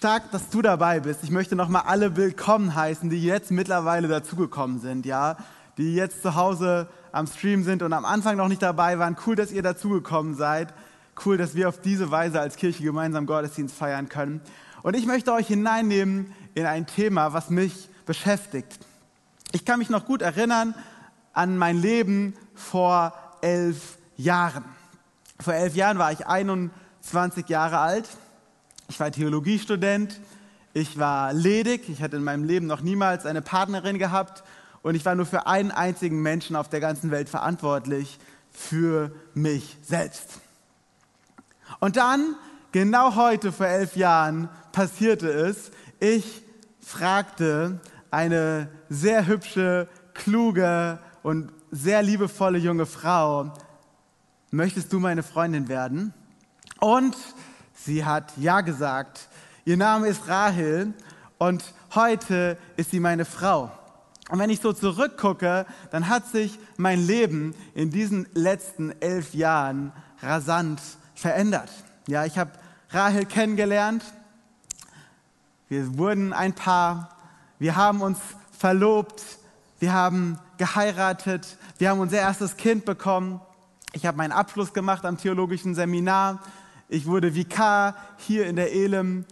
Stark, dass du dabei bist. Ich möchte nochmal alle willkommen heißen, die jetzt mittlerweile dazugekommen sind, ja, die jetzt zu Hause am Stream sind und am Anfang noch nicht dabei waren. Cool, dass ihr dazugekommen seid. Cool, dass wir auf diese Weise als Kirche gemeinsam Gottesdienst feiern können. Und ich möchte euch hineinnehmen in ein Thema, was mich beschäftigt. Ich kann mich noch gut erinnern an mein Leben vor elf Jahren. Vor elf Jahren war ich 21 Jahre alt. Ich war Theologiestudent. Ich war ledig. Ich hatte in meinem Leben noch niemals eine Partnerin gehabt. Und ich war nur für einen einzigen Menschen auf der ganzen Welt verantwortlich, für mich selbst. Und dann, genau heute vor elf Jahren, passierte es. Ich fragte eine sehr hübsche, kluge und sehr liebevolle junge Frau, möchtest du meine Freundin werden? Und sie hat ja gesagt. Ihr Name ist Rahel und heute ist sie meine Frau. Und wenn ich so zurückgucke, dann hat sich mein Leben in diesen letzten elf Jahren rasant verändert. Ja, ich habe Rahel kennengelernt. Wir wurden ein Paar. Wir haben uns verlobt. Wir haben geheiratet. Wir haben unser erstes Kind bekommen. Ich habe meinen Abschluss gemacht am theologischen Seminar. Ich wurde Vikar hier in der Elem.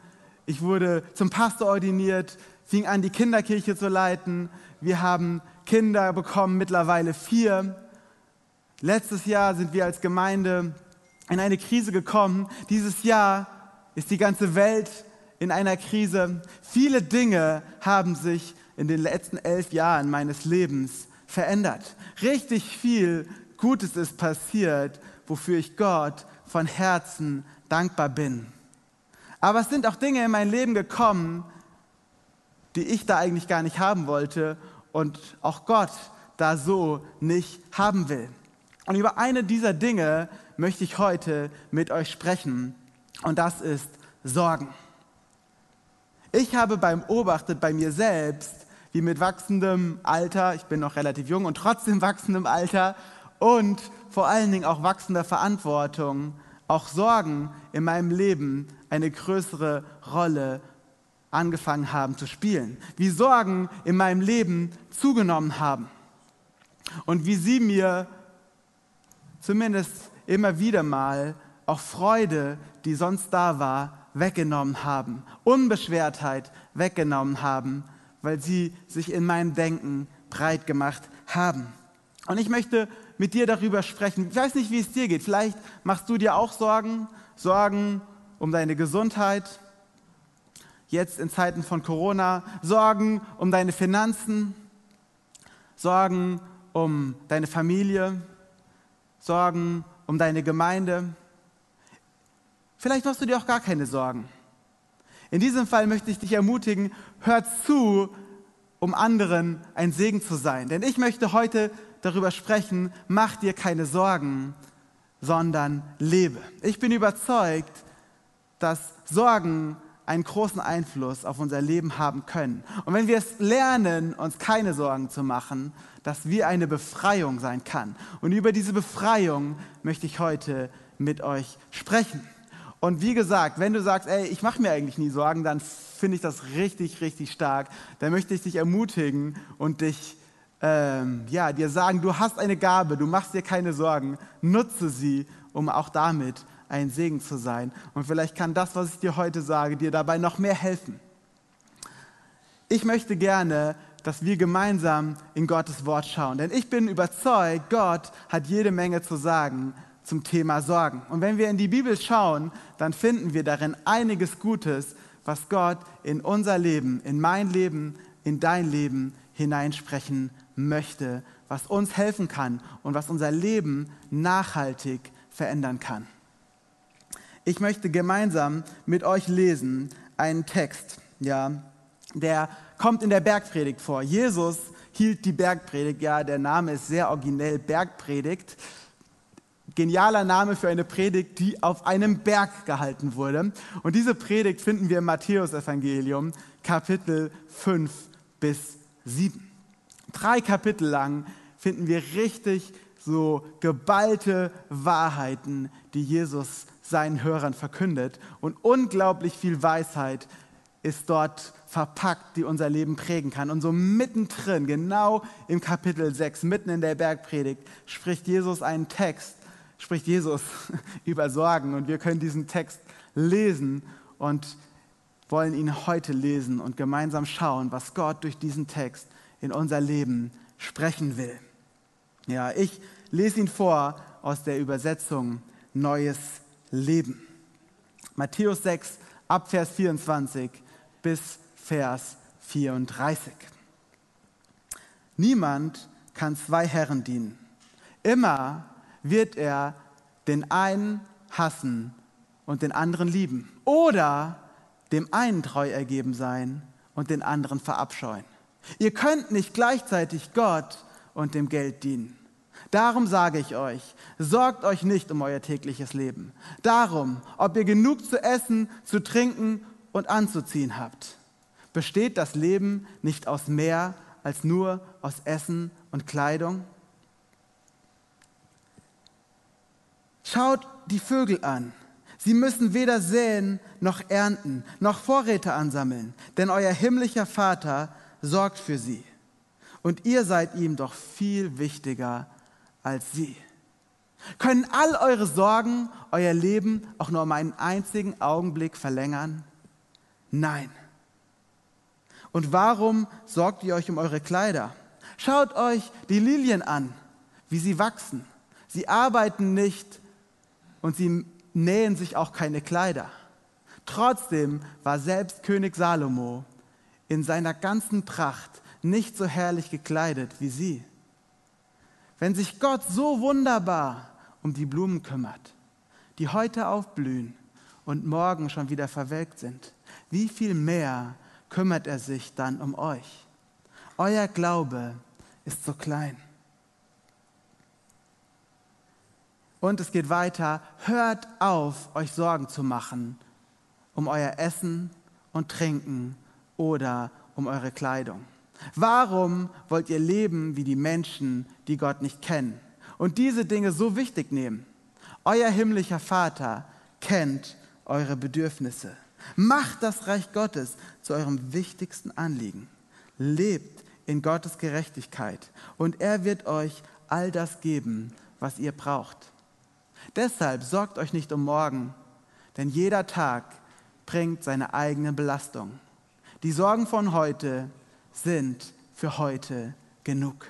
Ich wurde zum Pastor ordiniert, fing an, die Kinderkirche zu leiten. Wir haben Kinder bekommen, mittlerweile vier. Letztes Jahr sind wir als Gemeinde in eine Krise gekommen. Dieses Jahr ist die ganze Welt in einer Krise. Viele Dinge haben sich in den letzten elf Jahren meines Lebens verändert. Richtig viel Gutes ist passiert, wofür ich Gott von Herzen dankbar bin. Aber es sind auch Dinge in mein Leben gekommen, die ich da eigentlich gar nicht haben wollte und auch Gott da so nicht haben will. Und über eine dieser Dinge möchte ich heute mit euch sprechen und das ist Sorgen. Ich habe beim Beobachtet bei mir selbst, wie mit wachsendem Alter, ich bin noch relativ jung und trotzdem wachsendem Alter und vor allen Dingen auch wachsender Verantwortung, auch Sorgen in meinem Leben eine größere Rolle angefangen haben zu spielen. Wie Sorgen in meinem Leben zugenommen haben. Und wie sie mir zumindest immer wieder mal auch Freude, die sonst da war, weggenommen haben. Unbeschwertheit weggenommen haben, weil sie sich in meinem Denken breit gemacht haben. Und ich möchte mit dir darüber sprechen. Ich weiß nicht, wie es dir geht. Vielleicht machst du dir auch Sorgen, Sorgen um deine Gesundheit, jetzt in Zeiten von Corona, Sorgen um deine Finanzen, Sorgen um deine Familie, Sorgen um deine Gemeinde. Vielleicht machst du dir auch gar keine Sorgen. In diesem Fall möchte ich dich ermutigen, hör zu, um anderen ein Segen zu sein. Denn ich möchte heute darüber sprechen, mach dir keine Sorgen, sondern lebe. Ich bin überzeugt, dass Sorgen einen großen Einfluss auf unser Leben haben können. Und wenn wir es lernen, uns keine Sorgen zu machen, dass wir eine Befreiung sein kann. Und über diese Befreiung möchte ich heute mit euch sprechen. Und wie gesagt, wenn du sagst, ey, ich mache mir eigentlich nie Sorgen, dann finde ich das richtig, richtig stark. Dann möchte ich dich ermutigen und dich ähm, ja, dir sagen, du hast eine Gabe, du machst dir keine Sorgen, nutze sie, um auch damit ein Segen zu sein. Und vielleicht kann das, was ich dir heute sage, dir dabei noch mehr helfen. Ich möchte gerne, dass wir gemeinsam in Gottes Wort schauen, denn ich bin überzeugt, Gott hat jede Menge zu sagen zum Thema Sorgen. Und wenn wir in die Bibel schauen, dann finden wir darin einiges Gutes, was Gott in unser Leben, in mein Leben, in dein Leben hineinsprechen möchte, was uns helfen kann und was unser Leben nachhaltig verändern kann. Ich möchte gemeinsam mit euch lesen einen Text, ja, der kommt in der Bergpredigt vor. Jesus hielt die Bergpredigt, ja, der Name ist sehr originell, Bergpredigt. Genialer Name für eine Predigt, die auf einem Berg gehalten wurde. Und diese Predigt finden wir im Matthäusevangelium, Kapitel 5 bis 7 drei Kapitel lang finden wir richtig so geballte Wahrheiten, die Jesus seinen Hörern verkündet und unglaublich viel Weisheit ist dort verpackt, die unser Leben prägen kann. Und so mittendrin, genau im Kapitel 6, mitten in der Bergpredigt, spricht Jesus einen Text, spricht Jesus über Sorgen. Und wir können diesen Text lesen und wollen ihn heute lesen und gemeinsam schauen, was Gott durch diesen Text in unser Leben sprechen will. Ja, ich lese ihn vor aus der Übersetzung Neues Leben. Matthäus 6, ab Vers 24 bis Vers 34. Niemand kann zwei Herren dienen. Immer wird er den einen hassen und den anderen lieben. Oder dem einen treu ergeben sein und den anderen verabscheuen. Ihr könnt nicht gleichzeitig Gott und dem Geld dienen. Darum sage ich euch, sorgt euch nicht um euer tägliches Leben. Darum, ob ihr genug zu essen, zu trinken und anzuziehen habt. Besteht das Leben nicht aus mehr als nur aus Essen und Kleidung? Schaut die Vögel an. Sie müssen weder säen noch ernten, noch Vorräte ansammeln, denn euer himmlischer Vater sorgt für sie. Und ihr seid ihm doch viel wichtiger als sie. Können all eure Sorgen euer Leben auch nur um einen einzigen Augenblick verlängern? Nein. Und warum sorgt ihr euch um eure Kleider? Schaut euch die Lilien an, wie sie wachsen. Sie arbeiten nicht und sie nähen sich auch keine Kleider. Trotzdem war selbst König Salomo in seiner ganzen Pracht nicht so herrlich gekleidet wie sie. Wenn sich Gott so wunderbar um die Blumen kümmert, die heute aufblühen und morgen schon wieder verwelkt sind, wie viel mehr kümmert er sich dann um euch? Euer Glaube ist so klein. Und es geht weiter, hört auf, euch Sorgen zu machen um euer Essen und Trinken oder um eure Kleidung. Warum wollt ihr leben wie die Menschen, die Gott nicht kennen und diese Dinge so wichtig nehmen? Euer himmlischer Vater kennt eure Bedürfnisse. Macht das Reich Gottes zu eurem wichtigsten Anliegen. Lebt in Gottes Gerechtigkeit und er wird euch all das geben, was ihr braucht. Deshalb sorgt euch nicht um morgen, denn jeder Tag bringt seine eigene Belastung. Die Sorgen von heute sind für heute genug.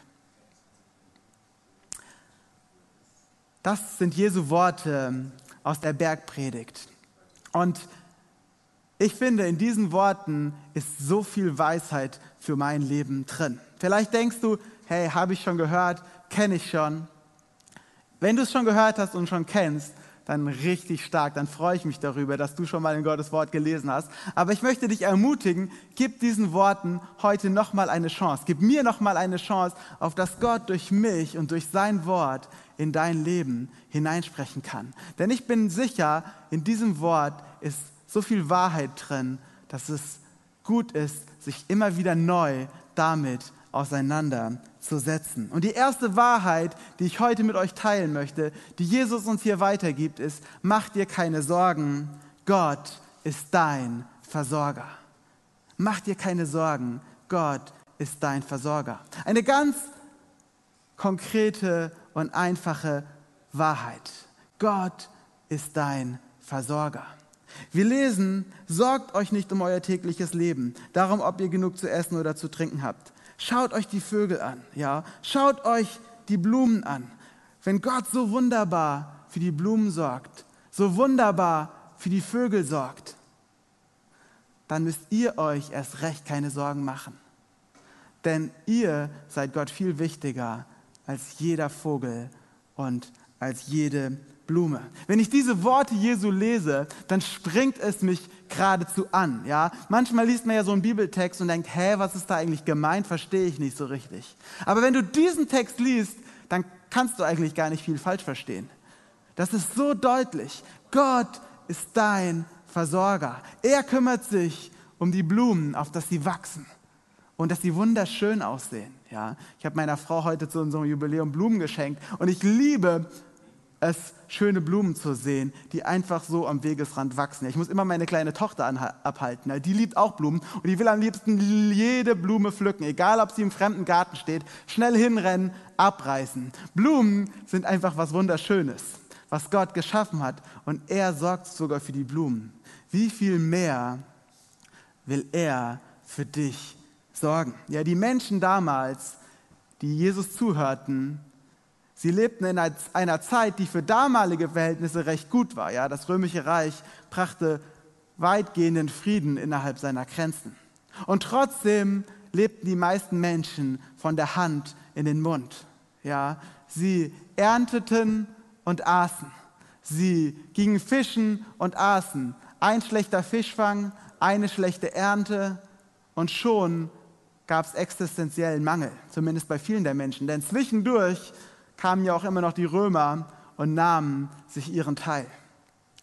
Das sind Jesu Worte aus der Bergpredigt. Und ich finde, in diesen Worten ist so viel Weisheit für mein Leben drin. Vielleicht denkst du, hey, habe ich schon gehört, kenne ich schon. Wenn du es schon gehört hast und schon kennst, dann richtig stark. Dann freue ich mich darüber, dass du schon mal in Gottes Wort gelesen hast. Aber ich möchte dich ermutigen, gib diesen Worten heute nochmal eine Chance. Gib mir nochmal eine Chance, auf dass Gott durch mich und durch sein Wort in dein Leben hineinsprechen kann. Denn ich bin sicher, in diesem Wort ist so viel Wahrheit drin, dass es gut ist, sich immer wieder neu damit auseinanderzusetzen. Und die erste Wahrheit, die ich heute mit euch teilen möchte, die Jesus uns hier weitergibt, ist, mach dir keine Sorgen, Gott ist dein Versorger. Mach dir keine Sorgen, Gott ist dein Versorger. Eine ganz konkrete und einfache Wahrheit. Gott ist dein Versorger. Wir lesen, sorgt euch nicht um euer tägliches Leben, darum, ob ihr genug zu essen oder zu trinken habt. Schaut euch die Vögel an, ja. Schaut euch die Blumen an. Wenn Gott so wunderbar für die Blumen sorgt, so wunderbar für die Vögel sorgt, dann müsst ihr euch erst recht keine Sorgen machen. Denn ihr seid Gott viel wichtiger als jeder Vogel und als jede Blume. Wenn ich diese Worte Jesu lese, dann springt es mich geradezu an. Ja? Manchmal liest man ja so einen Bibeltext und denkt, hä, was ist da eigentlich gemeint? Verstehe ich nicht so richtig. Aber wenn du diesen Text liest, dann kannst du eigentlich gar nicht viel falsch verstehen. Das ist so deutlich. Gott ist dein Versorger. Er kümmert sich um die Blumen, auf dass sie wachsen und dass sie wunderschön aussehen. Ja, ich habe meiner Frau heute zu unserem Jubiläum Blumen geschenkt und ich liebe es schöne Blumen zu sehen, die einfach so am Wegesrand wachsen. Ich muss immer meine kleine Tochter abhalten. Die liebt auch Blumen und die will am liebsten jede Blume pflücken, egal ob sie im fremden Garten steht, schnell hinrennen, abreißen. Blumen sind einfach was Wunderschönes, was Gott geschaffen hat und er sorgt sogar für die Blumen. Wie viel mehr will er für dich sorgen? Ja, die Menschen damals, die Jesus zuhörten, Sie lebten in einer Zeit, die für damalige Verhältnisse recht gut war. Ja, das römische Reich brachte weitgehenden Frieden innerhalb seiner Grenzen. Und trotzdem lebten die meisten Menschen von der Hand in den Mund. Ja, sie ernteten und aßen. Sie gingen fischen und aßen. Ein schlechter Fischfang, eine schlechte Ernte und schon gab es existenziellen Mangel, zumindest bei vielen der Menschen. Denn zwischendurch kamen ja auch immer noch die Römer und nahmen sich ihren Teil.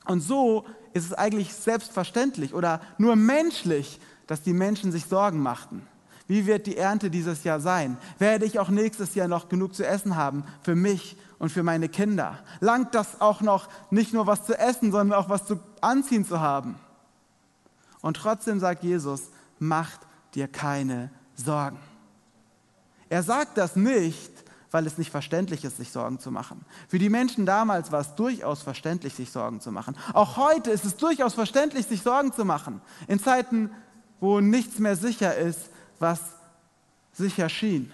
Und so ist es eigentlich selbstverständlich oder nur menschlich, dass die Menschen sich Sorgen machten. Wie wird die Ernte dieses Jahr sein? Werde ich auch nächstes Jahr noch genug zu essen haben für mich und für meine Kinder? Langt das auch noch nicht nur was zu essen, sondern auch was zu anziehen zu haben? Und trotzdem sagt Jesus, macht dir keine Sorgen. Er sagt das nicht, weil es nicht verständlich ist, sich Sorgen zu machen. Für die Menschen damals war es durchaus verständlich, sich Sorgen zu machen. Auch heute ist es durchaus verständlich, sich Sorgen zu machen. In Zeiten, wo nichts mehr sicher ist, was sicher schien.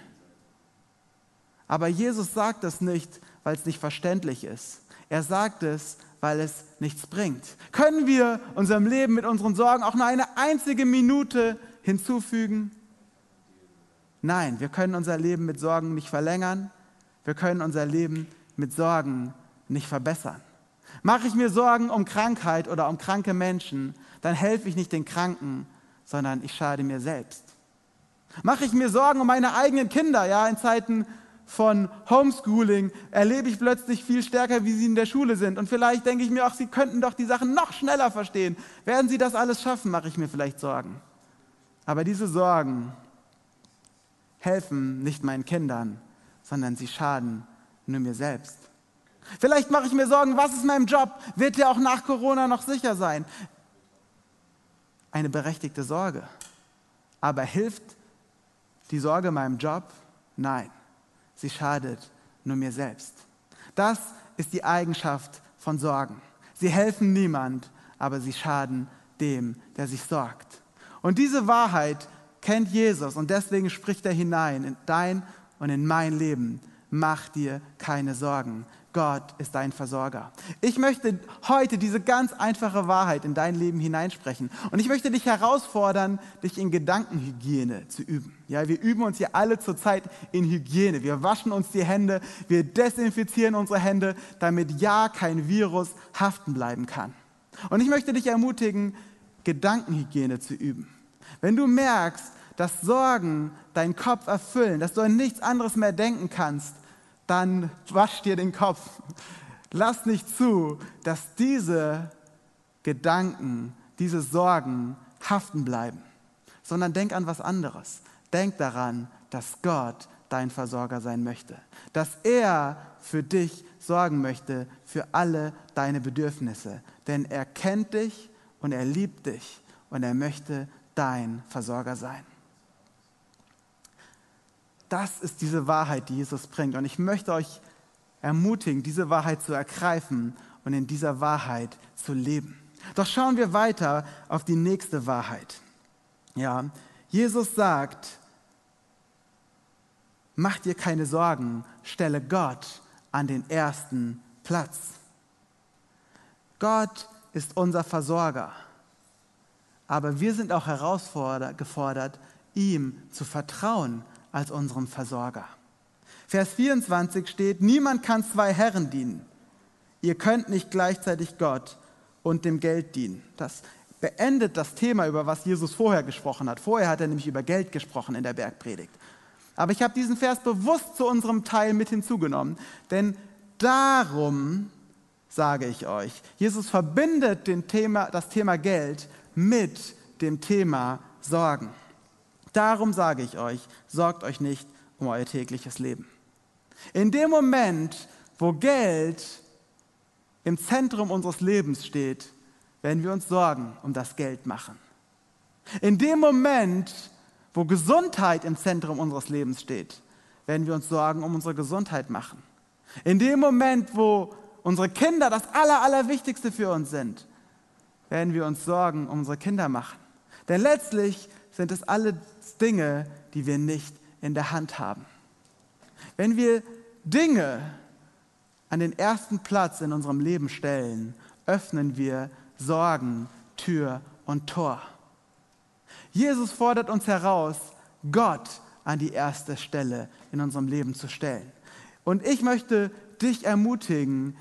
Aber Jesus sagt es nicht, weil es nicht verständlich ist. Er sagt es, weil es nichts bringt. Können wir unserem Leben mit unseren Sorgen auch nur eine einzige Minute hinzufügen? Nein, wir können unser Leben mit Sorgen nicht verlängern. Wir können unser Leben mit Sorgen nicht verbessern. Mache ich mir Sorgen um Krankheit oder um kranke Menschen, dann helfe ich nicht den Kranken, sondern ich schade mir selbst. Mache ich mir Sorgen um meine eigenen Kinder, ja, in Zeiten von Homeschooling erlebe ich plötzlich viel stärker, wie sie in der Schule sind. Und vielleicht denke ich mir auch, sie könnten doch die Sachen noch schneller verstehen. Werden sie das alles schaffen, mache ich mir vielleicht Sorgen. Aber diese Sorgen helfen nicht meinen Kindern, sondern sie schaden nur mir selbst. Vielleicht mache ich mir Sorgen, was ist meinem Job? Wird der auch nach Corona noch sicher sein? Eine berechtigte Sorge. Aber hilft die Sorge meinem Job? Nein, sie schadet nur mir selbst. Das ist die Eigenschaft von Sorgen. Sie helfen niemand, aber sie schaden dem, der sich sorgt. Und diese Wahrheit kennt Jesus und deswegen spricht er hinein in dein und in mein Leben. Mach dir keine Sorgen. Gott ist dein Versorger. Ich möchte heute diese ganz einfache Wahrheit in dein Leben hineinsprechen. Und ich möchte dich herausfordern, dich in Gedankenhygiene zu üben. Ja, wir üben uns hier alle zurzeit in Hygiene. Wir waschen uns die Hände, wir desinfizieren unsere Hände, damit ja kein Virus haften bleiben kann. Und ich möchte dich ermutigen, Gedankenhygiene zu üben. Wenn du merkst, dass Sorgen deinen Kopf erfüllen, dass du an nichts anderes mehr denken kannst, dann wasch dir den Kopf. Lass nicht zu, dass diese Gedanken, diese Sorgen haften bleiben, sondern denk an was anderes. Denk daran, dass Gott dein Versorger sein möchte, dass er für dich sorgen möchte, für alle deine Bedürfnisse, denn er kennt dich und er liebt dich und er möchte dein Versorger sein. Das ist diese Wahrheit, die Jesus bringt. Und ich möchte euch ermutigen, diese Wahrheit zu ergreifen und in dieser Wahrheit zu leben. Doch schauen wir weiter auf die nächste Wahrheit. Ja, Jesus sagt, mach dir keine Sorgen, stelle Gott an den ersten Platz. Gott ist unser Versorger. Aber wir sind auch herausgefordert, ihm zu vertrauen als unserem Versorger. Vers 24 steht, niemand kann zwei Herren dienen. Ihr könnt nicht gleichzeitig Gott und dem Geld dienen. Das beendet das Thema, über was Jesus vorher gesprochen hat. Vorher hat er nämlich über Geld gesprochen in der Bergpredigt. Aber ich habe diesen Vers bewusst zu unserem Teil mit hinzugenommen, denn darum sage ich euch, Jesus verbindet Thema, das Thema Geld mit dem Thema Sorgen. Darum sage ich euch, sorgt euch nicht um euer tägliches Leben. In dem Moment, wo Geld im Zentrum unseres Lebens steht, werden wir uns Sorgen um das Geld machen. In dem Moment, wo Gesundheit im Zentrum unseres Lebens steht, werden wir uns Sorgen um unsere Gesundheit machen. In dem Moment, wo unsere Kinder das Aller, Allerwichtigste für uns sind, werden wir uns Sorgen um unsere Kinder machen. Denn letztlich sind es alle Dinge, die wir nicht in der Hand haben. Wenn wir Dinge an den ersten Platz in unserem Leben stellen, öffnen wir Sorgen, Tür und Tor. Jesus fordert uns heraus, Gott an die erste Stelle in unserem Leben zu stellen. Und ich möchte dich ermutigen,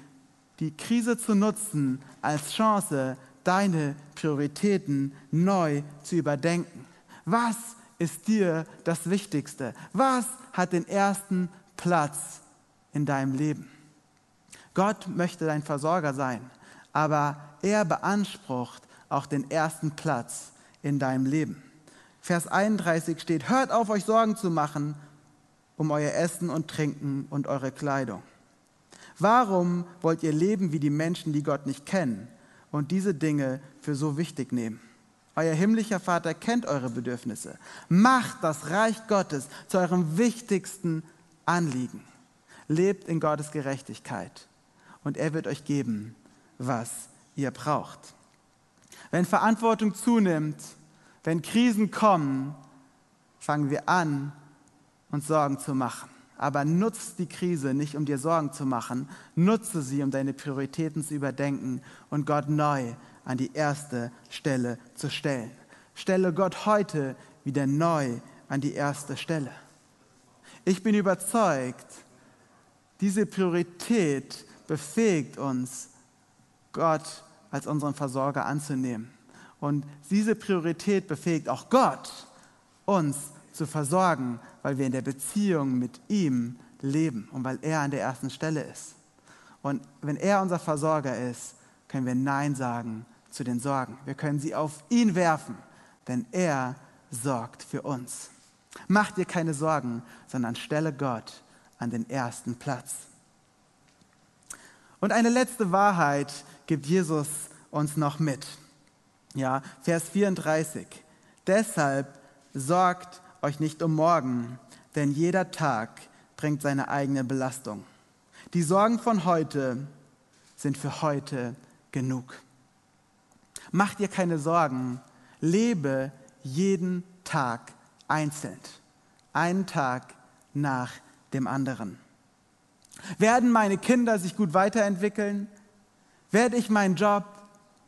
die Krise zu nutzen als Chance, deine Prioritäten neu zu überdenken. Was ist dir das Wichtigste? Was hat den ersten Platz in deinem Leben? Gott möchte dein Versorger sein, aber er beansprucht auch den ersten Platz in deinem Leben. Vers 31 steht, hört auf euch Sorgen zu machen um euer Essen und Trinken und eure Kleidung. Warum wollt ihr leben wie die Menschen, die Gott nicht kennen und diese Dinge für so wichtig nehmen? Euer himmlischer Vater kennt eure Bedürfnisse. Macht das Reich Gottes zu eurem wichtigsten Anliegen. Lebt in Gottes Gerechtigkeit und er wird euch geben, was ihr braucht. Wenn Verantwortung zunimmt, wenn Krisen kommen, fangen wir an, uns Sorgen zu machen. Aber nutze die Krise nicht, um dir Sorgen zu machen. Nutze sie, um deine Prioritäten zu überdenken und Gott neu an die erste Stelle zu stellen. Stelle Gott heute wieder neu an die erste Stelle. Ich bin überzeugt, diese Priorität befähigt uns, Gott als unseren Versorger anzunehmen. Und diese Priorität befähigt auch Gott, uns zu versorgen, weil wir in der Beziehung mit ihm leben und weil er an der ersten Stelle ist. Und wenn er unser Versorger ist, können wir Nein sagen zu den Sorgen. Wir können sie auf ihn werfen, denn er sorgt für uns. Mach dir keine Sorgen, sondern stelle Gott an den ersten Platz. Und eine letzte Wahrheit gibt Jesus uns noch mit. Ja, Vers 34. Deshalb sorgt euch nicht um morgen, denn jeder Tag bringt seine eigene Belastung. Die Sorgen von heute sind für heute genug. Mach dir keine Sorgen, lebe jeden Tag einzeln, einen Tag nach dem anderen. Werden meine Kinder sich gut weiterentwickeln? Werde ich meinen Job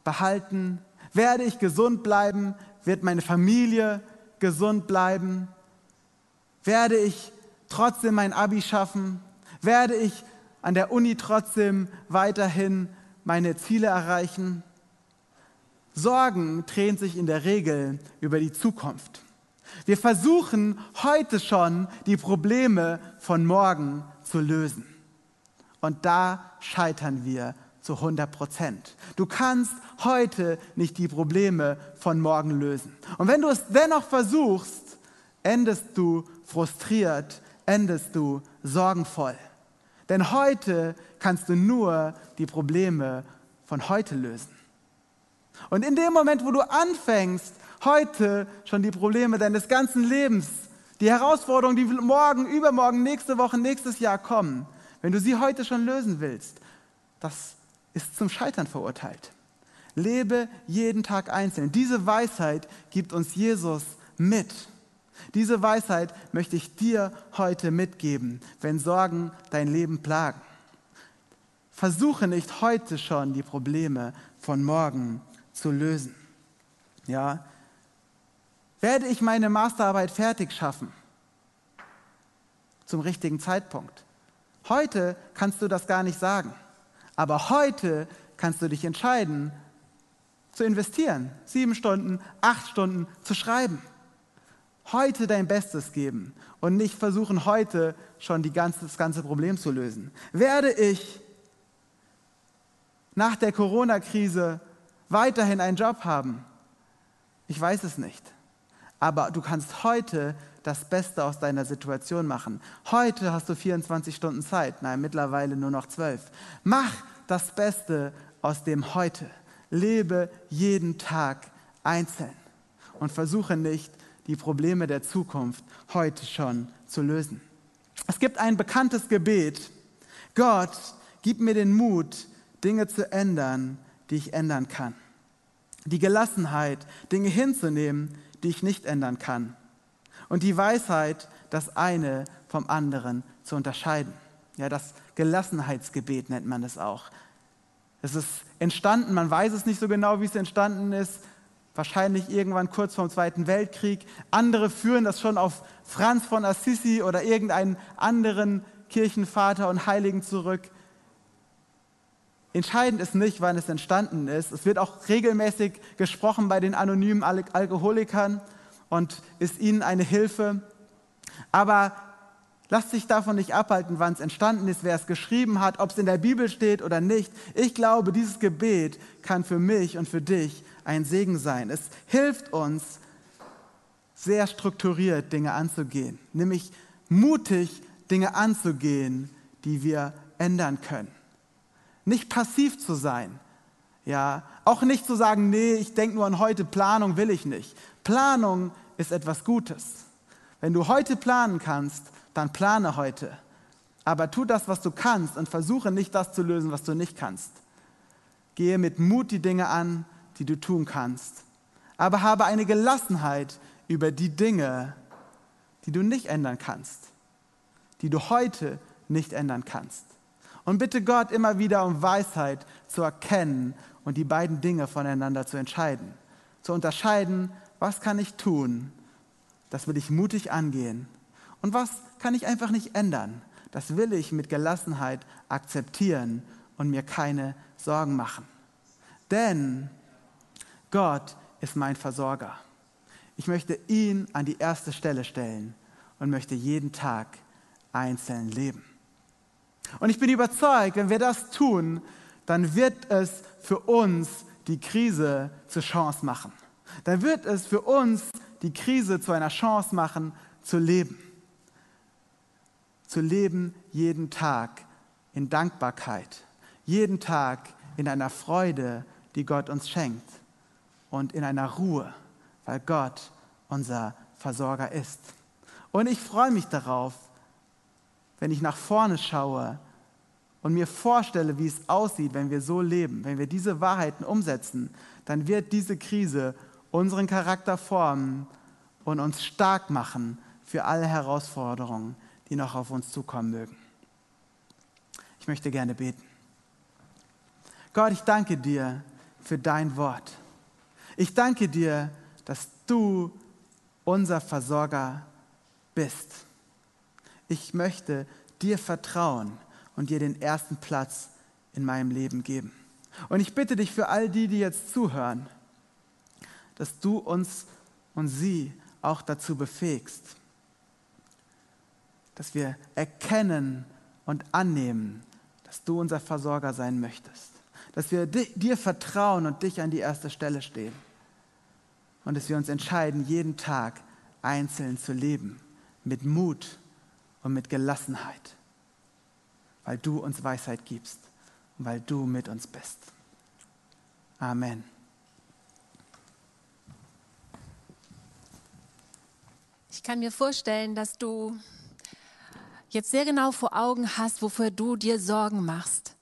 behalten? Werde ich gesund bleiben? Wird meine Familie gesund bleiben? Werde ich trotzdem mein Abi schaffen? Werde ich an der Uni trotzdem weiterhin meine Ziele erreichen? Sorgen drehen sich in der Regel über die Zukunft. Wir versuchen heute schon die Probleme von morgen zu lösen. Und da scheitern wir zu 100 Prozent. Du kannst heute nicht die Probleme von morgen lösen. Und wenn du es dennoch versuchst, endest du frustriert, endest du sorgenvoll. Denn heute kannst du nur die Probleme von heute lösen. Und in dem Moment, wo du anfängst, heute schon die Probleme deines ganzen Lebens, die Herausforderungen, die morgen, übermorgen, nächste Woche, nächstes Jahr kommen, wenn du sie heute schon lösen willst, das ist zum Scheitern verurteilt. Lebe jeden Tag einzeln. Diese Weisheit gibt uns Jesus mit. Diese Weisheit möchte ich dir heute mitgeben, wenn Sorgen dein Leben plagen. Versuche nicht heute schon die Probleme von morgen zu lösen. Ja? Werde ich meine Masterarbeit fertig schaffen? Zum richtigen Zeitpunkt. Heute kannst du das gar nicht sagen. Aber heute kannst du dich entscheiden, zu investieren, sieben Stunden, acht Stunden zu schreiben. Heute dein Bestes geben und nicht versuchen, heute schon ganze, das ganze Problem zu lösen. Werde ich nach der Corona-Krise weiterhin einen Job haben? Ich weiß es nicht. Aber du kannst heute das Beste aus deiner Situation machen. Heute hast du 24 Stunden Zeit, nein, mittlerweile nur noch 12. Mach das Beste aus dem Heute. Lebe jeden Tag einzeln und versuche nicht, die Probleme der Zukunft heute schon zu lösen. Es gibt ein bekanntes Gebet. Gott, gib mir den Mut, Dinge zu ändern, die ich ändern kann. Die Gelassenheit, Dinge hinzunehmen, die ich nicht ändern kann. Und die Weisheit, das eine vom anderen zu unterscheiden. Ja, das Gelassenheitsgebet nennt man es auch. Es ist entstanden, man weiß es nicht so genau, wie es entstanden ist, wahrscheinlich irgendwann kurz vor dem Zweiten Weltkrieg. Andere führen das schon auf Franz von Assisi oder irgendeinen anderen Kirchenvater und Heiligen zurück. Entscheidend ist nicht, wann es entstanden ist. Es wird auch regelmäßig gesprochen bei den anonymen Alkoholikern und ist ihnen eine Hilfe. Aber lasst sich davon nicht abhalten, wann es entstanden ist, wer es geschrieben hat, ob es in der Bibel steht oder nicht. Ich glaube, dieses Gebet kann für mich und für dich ein Segen sein. Es hilft uns, sehr strukturiert Dinge anzugehen, nämlich mutig Dinge anzugehen, die wir ändern können. Nicht passiv zu sein, ja, auch nicht zu sagen, nee, ich denke nur an heute, Planung will ich nicht. Planung ist etwas Gutes. Wenn du heute planen kannst, dann plane heute. Aber tu das, was du kannst und versuche nicht das zu lösen, was du nicht kannst. Gehe mit Mut die Dinge an, die du tun kannst. Aber habe eine Gelassenheit über die Dinge, die du nicht ändern kannst, die du heute nicht ändern kannst. Und bitte Gott immer wieder um Weisheit zu erkennen und die beiden Dinge voneinander zu entscheiden. Zu unterscheiden, was kann ich tun, das will ich mutig angehen. Und was kann ich einfach nicht ändern, das will ich mit Gelassenheit akzeptieren und mir keine Sorgen machen. Denn Gott ist mein Versorger. Ich möchte ihn an die erste Stelle stellen und möchte jeden Tag einzeln leben. Und ich bin überzeugt, wenn wir das tun, dann wird es für uns die Krise zur Chance machen. Dann wird es für uns die Krise zu einer Chance machen, zu leben. Zu leben jeden Tag in Dankbarkeit, jeden Tag in einer Freude, die Gott uns schenkt und in einer Ruhe, weil Gott unser Versorger ist. Und ich freue mich darauf, wenn ich nach vorne schaue und mir vorstelle, wie es aussieht, wenn wir so leben, wenn wir diese Wahrheiten umsetzen, dann wird diese Krise unseren Charakter formen und uns stark machen für alle Herausforderungen, die noch auf uns zukommen mögen. Ich möchte gerne beten. Gott, ich danke dir für dein Wort. Ich danke dir, dass du unser Versorger bist. Ich möchte dir vertrauen und dir den ersten Platz in meinem Leben geben. Und ich bitte dich für all die, die jetzt zuhören, dass du uns und sie auch dazu befähigst, dass wir erkennen und annehmen, dass du unser Versorger sein möchtest dass wir dir vertrauen und dich an die erste Stelle stehen. Und dass wir uns entscheiden, jeden Tag einzeln zu leben, mit Mut und mit Gelassenheit, weil du uns Weisheit gibst und weil du mit uns bist. Amen. Ich kann mir vorstellen, dass du jetzt sehr genau vor Augen hast, wofür du dir Sorgen machst.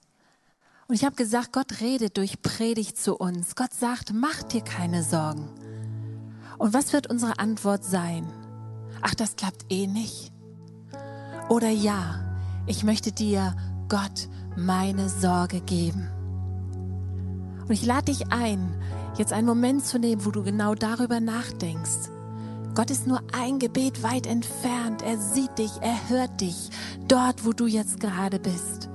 Und ich habe gesagt, Gott redet durch Predigt zu uns. Gott sagt, mach dir keine Sorgen. Und was wird unsere Antwort sein? Ach, das klappt eh nicht. Oder ja, ich möchte dir, Gott, meine Sorge geben. Und ich lade dich ein, jetzt einen Moment zu nehmen, wo du genau darüber nachdenkst. Gott ist nur ein Gebet weit entfernt. Er sieht dich, er hört dich, dort, wo du jetzt gerade bist.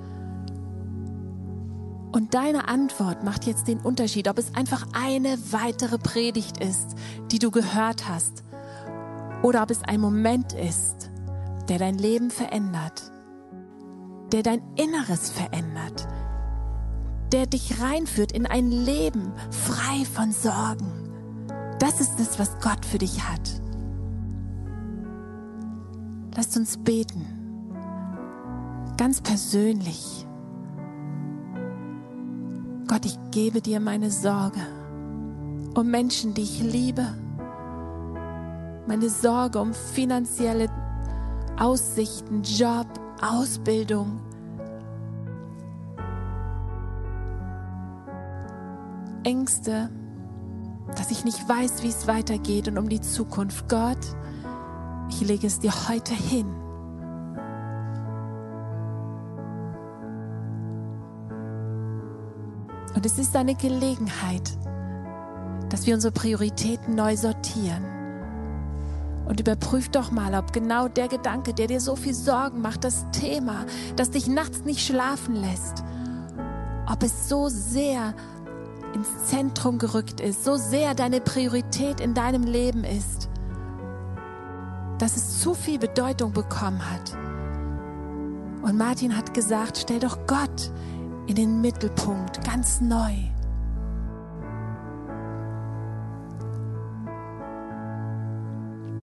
Und deine Antwort macht jetzt den Unterschied, ob es einfach eine weitere Predigt ist, die du gehört hast, oder ob es ein Moment ist, der dein Leben verändert, der dein Inneres verändert, der dich reinführt in ein Leben frei von Sorgen. Das ist es, was Gott für dich hat. Lasst uns beten, ganz persönlich Gott, ich gebe dir meine Sorge um Menschen, die ich liebe, meine Sorge um finanzielle Aussichten, Job, Ausbildung. Ängste, dass ich nicht weiß, wie es weitergeht und um die Zukunft. Gott, ich lege es dir heute hin. Und es ist eine Gelegenheit, dass wir unsere Prioritäten neu sortieren. Und überprüf doch mal, ob genau der Gedanke, der dir so viel Sorgen macht, das Thema, das dich nachts nicht schlafen lässt, ob es so sehr ins Zentrum gerückt ist, so sehr deine Priorität in deinem Leben ist, dass es zu viel Bedeutung bekommen hat. Und Martin hat gesagt, stell doch Gott in den Mittelpunkt, ganz neu.